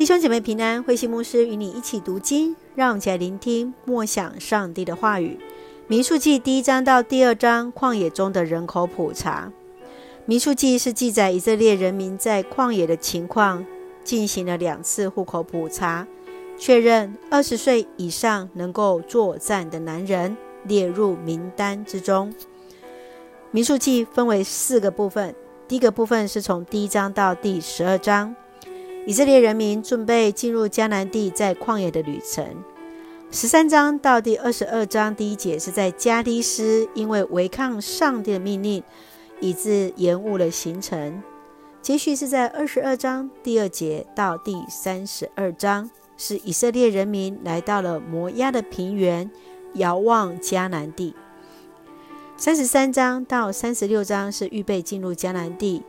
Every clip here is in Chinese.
弟兄姐妹平安，慧馨牧师与你一起读经，让我们一起来聆听默想上帝的话语。民数记第一章到第二章，旷野中的人口普查。民数记是记载以色列人民在旷野的情况，进行了两次户口普查，确认二十岁以上能够作战的男人列入名单之中。民数记分为四个部分，第一个部分是从第一章到第十二章。以色列人民准备进入迦南地，在旷野的旅程。十三章到第二十二章第一节是在加低斯因为违抗上帝的命令，以致延误了行程。接续是在二十二章第二节到第三十二章，是以色列人民来到了摩押的平原，遥望迦南地。三十三章到三十六章是预备进入迦南地。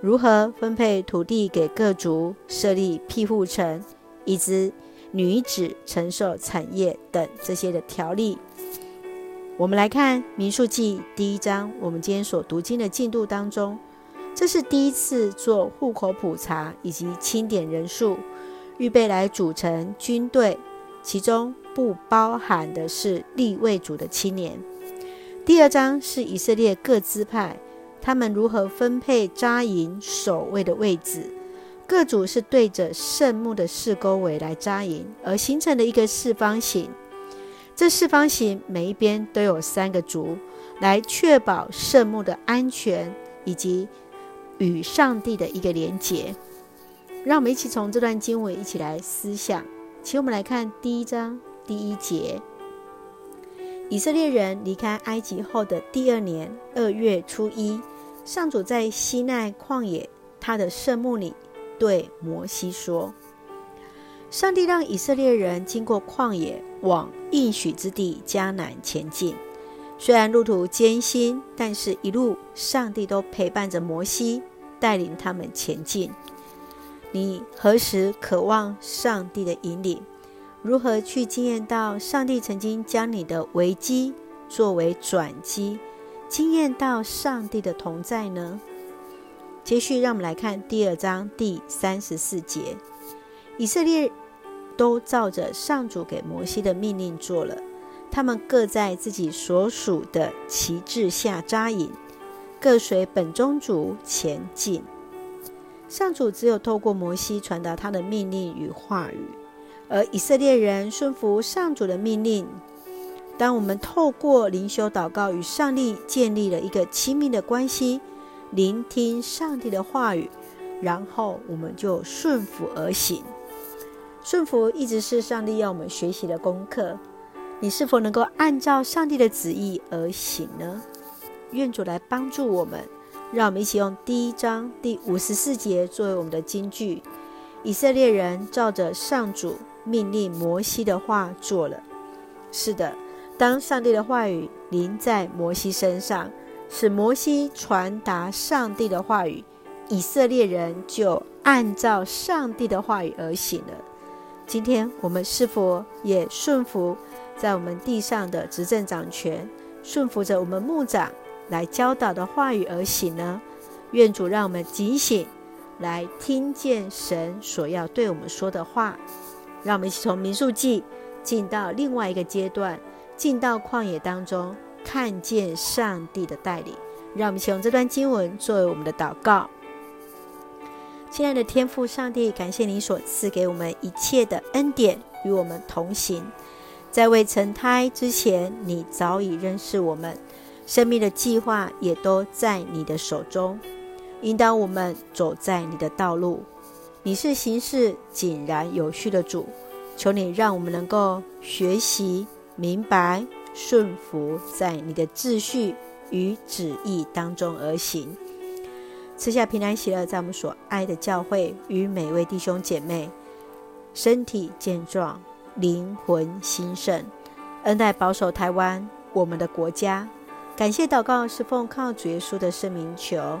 如何分配土地给各族，设立庇护城，以及女子承受产业等这些的条例。我们来看民数记第一章，我们今天所读经的进度当中，这是第一次做户口普查以及清点人数，预备来组成军队，其中不包含的是利未族的青年。第二章是以色列各支派。他们如何分配扎营守卫的位置？各组是对着圣幕的四沟围来扎营，而形成的一个四方形。这四方形每一边都有三个族，来确保圣幕的安全以及与上帝的一个连结。让我们一起从这段经文一起来思想。请我们来看第一章第一节。以色列人离开埃及后的第二年二月初一，上主在西奈旷野他的圣幕里对摩西说：“上帝让以色列人经过旷野，往应许之地迦南前进。虽然路途艰辛，但是一路上帝都陪伴着摩西，带领他们前进。你何时渴望上帝的引领？”如何去经验到上帝曾经将你的危机作为转机，经验到上帝的同在呢？接续，让我们来看第二章第三十四节：以色列都照着上主给摩西的命令做了，他们各在自己所属的旗帜下扎营，各随本宗族前进。上主只有透过摩西传达他的命令与话语。而以色列人顺服上主的命令。当我们透过灵修祷告与上帝建立了一个亲密的关系，聆听上帝的话语，然后我们就顺服而行。顺服一直是上帝要我们学习的功课。你是否能够按照上帝的旨意而行呢？愿主来帮助我们。让我们一起用第一章第五十四节作为我们的金句：以色列人照着上主。命令摩西的话做了。是的，当上帝的话语临在摩西身上，使摩西传达上帝的话语，以色列人就按照上帝的话语而行了。今天我们是否也顺服在我们地上的执政掌权，顺服着我们牧长来教导的话语而行呢？愿主让我们警醒，来听见神所要对我们说的话。让我们一起从民数记进到另外一个阶段，进到旷野当中，看见上帝的带领。让我们一起用这段经文作为我们的祷告。亲爱的天父上帝，感谢你所赐给我们一切的恩典，与我们同行。在未成胎之前，你早已认识我们，生命的计划也都在你的手中，引导我们走在你的道路。你是行事井然有序的主，求你让我们能够学习明白顺服在你的秩序与旨意当中而行，赐下平安喜乐，在我们所爱的教会与每位弟兄姐妹身体健壮，灵魂兴盛，恩待保守台湾我们的国家。感谢祷告是奉靠主耶稣的圣名求，